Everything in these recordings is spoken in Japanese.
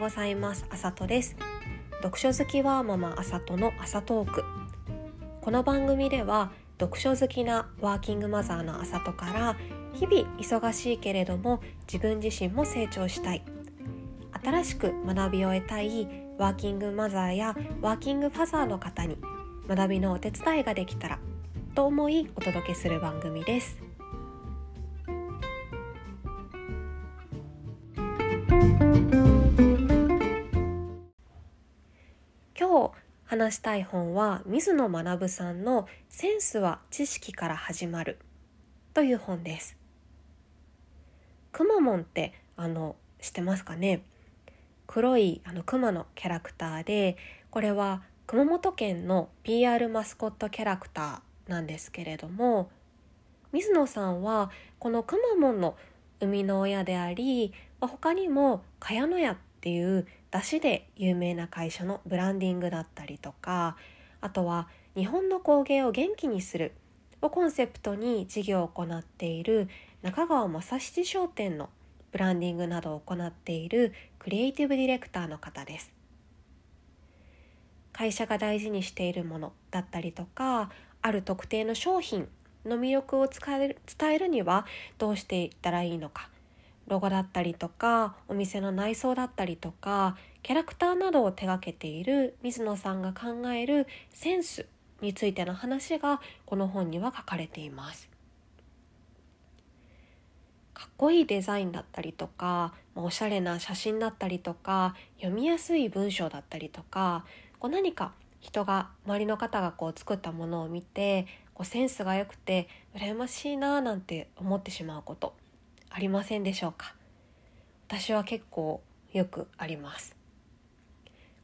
ございます。あさとです。読書好きはママあさとの朝トークこの番組では読書好きなワーキングマザーのあさとから日々忙しいけれども自分自身も成長したい。新しく学びを得たいワーキングマザーやワーキングファザーの方に学びのお手伝いができたらと思いお届けする番組です。話したい本は水野学さんの「センスは知識から始まる」という本です。くまモンってあの知ってますかね？黒いあのクマのキャラクターでこれは熊本県の PR マスコットキャラクターなんですけれども水野さんはこのくまモンの生みの親であり他にも茅野屋っていう出汁で有名な会社のブランディングだったりとかあとは日本の工芸を元気にするをコンセプトに事業を行っている中川正七商店のブランディングなどを行っているクリエイティブディレクターの方です。会社が大事にしているものだったりとかある特定の商品の魅力を伝えるにはどうしていったらいいのかロゴだったりとかお店の内装だったりとかキャラクターなどを手がけている水野さんが考えるセンスについての話がこの本には書かれています。かっこいいデザインだったりとかおしゃれな写真だったりとか読みやすい文章だったりとかこう何か人が周りの方がこう作ったものを見てこうセンスが良くて羨ましいななんて思ってしまうことありませんでしょうか？私は結構よくあります。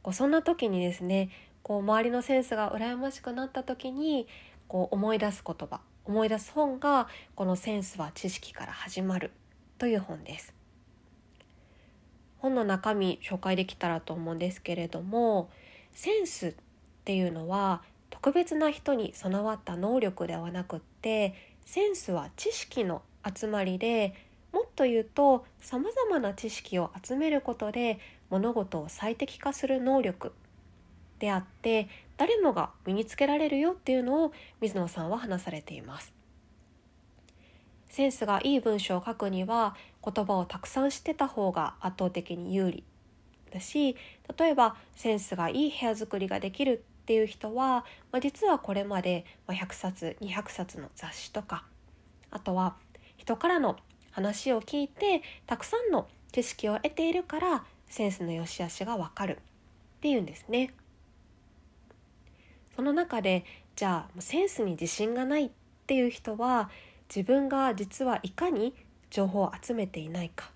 こうそんな時にですねこう周りのセンスが羨ましくなった時にこう思い出す言葉思い出す本がこの「センスは知識から始まる」という本です。本の中身紹介できたらと思うんですけれどもセンスっていうのは特別な人に備わった能力ではなくってセンスは知識の集まりでと言うとさまざまな知識を集めることで物事を最適化する能力であって誰もが身につけられるよっていうのを水野さんは話されています。センスがいい文章を書くには言葉をたくさん知ってた方が圧倒的に有利だし例えばセンスがいい部屋作りができるっていう人は、まあ、実はこれまで100冊200冊の雑誌とかあとは人からの話を聞いてたくさんの知識を得ているからセンスの良し悪しがわかる。っていうんですね。その中でじゃあセンスに自信がないっていう人は自分が実はいかに情報を集めていないか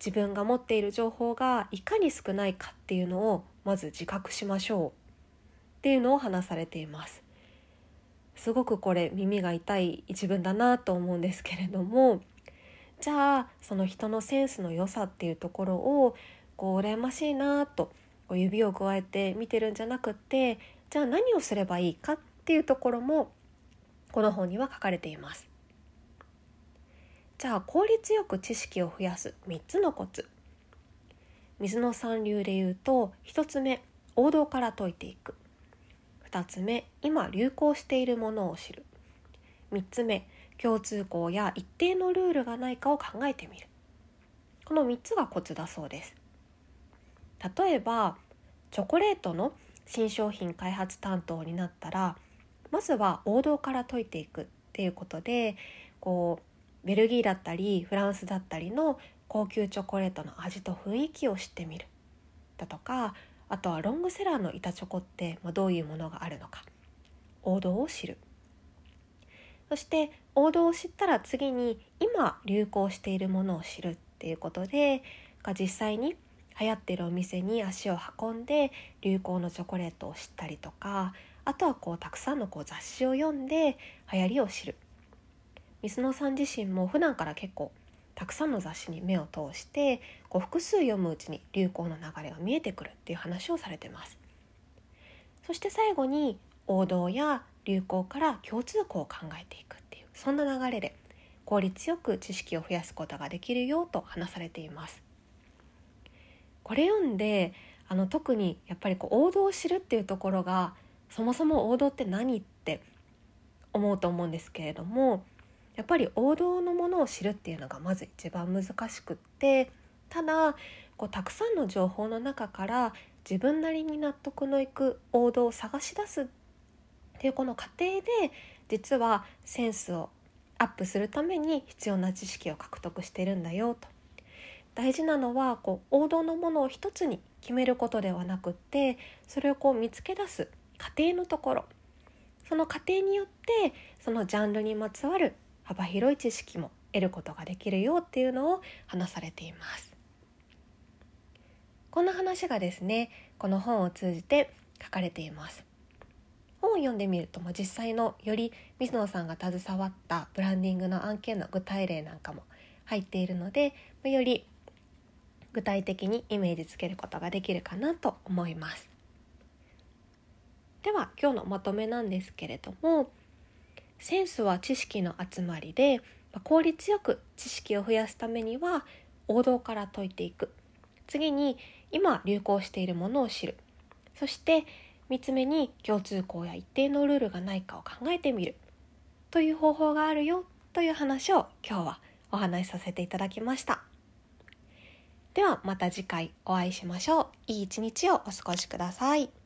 自分が持っている情報がいかに少ないかっていうのをまず自覚しましょう。っていうのを話されています。すごくこれ耳が痛い一文だなと思うんですけれどもじゃあその人のセンスの良さっていうところをこう羨ましいなとこう指を加えて見てるんじゃなくってじゃあ何をすればいいかっていうところもこの本には書かれています。じゃあ効率よく知識を増やす3つのコツ。水野さん流で言うと1つ目王道から解いていく。2つ目今流行しているものを知る。3つ目共通項や一定のルールがないかを考えてみる。この3つがコツだそうです。例えばチョコレートの新商品開発担当になったらまずは王道から解いていくっていうことでこうベルギーだったりフランスだったりの高級チョコレートの味と雰囲気を知ってみる。だとかあとはロングセラーの板チョコってどういうものがあるのか。王道を知る。そして王道を知ったら次に今流行しているものを知るっていうことで実際に流行ってるお店に足を運んで流行のチョコレートを知ったりとかあとはこうたくさんのこう雑誌を読んで流行りを知る。水野さん自身も普段から結構たくさんの雑誌に目を通してこう複数読むうちに流行の流れが見えてくるっていう話をされてます。そして最後に王道や流行から共通項を考えていくっていうそんな流れで効率よく知識を増やすことができるよと話されています。これ読んであの特にやっぱりこう王道を知るっていうところがそもそも王道って何って思うと思うんですけれどもやっぱり王道のものを知るっていうのがまず一番難しくってただこうたくさんの情報の中から自分なりに納得のいく王道を探し出すっていうこの過程で実はセンスをアップするために必要な知識を獲得してるんだよと。大事なのはこう王道のものを一つに決めることではなくってそれをこう見つけ出す過程のところ。その過程によってそのジャンルにまつわる幅広い知識も得ることができるよっていうのを話されています。こんな話がですねこの本を通じて書かれています。本読んでみると、まあ、実際のより水野さんが携わったブランディングの案件の具体例なんかも入っているので、まあ、より具体的にイメージつけることができるかなと思います。では今日のまとめなんですけれどもセンスは知識の集まりで効率よく知識を増やすためには王道から解いていく。次に今流行しているものを知る。そして3つ目に共通項や一定のルールがないかを考えてみる。という方法があるよという話を今日はお話しさせていただきました。ではまた次回お会いしましょう。いい一日をお過ごしください。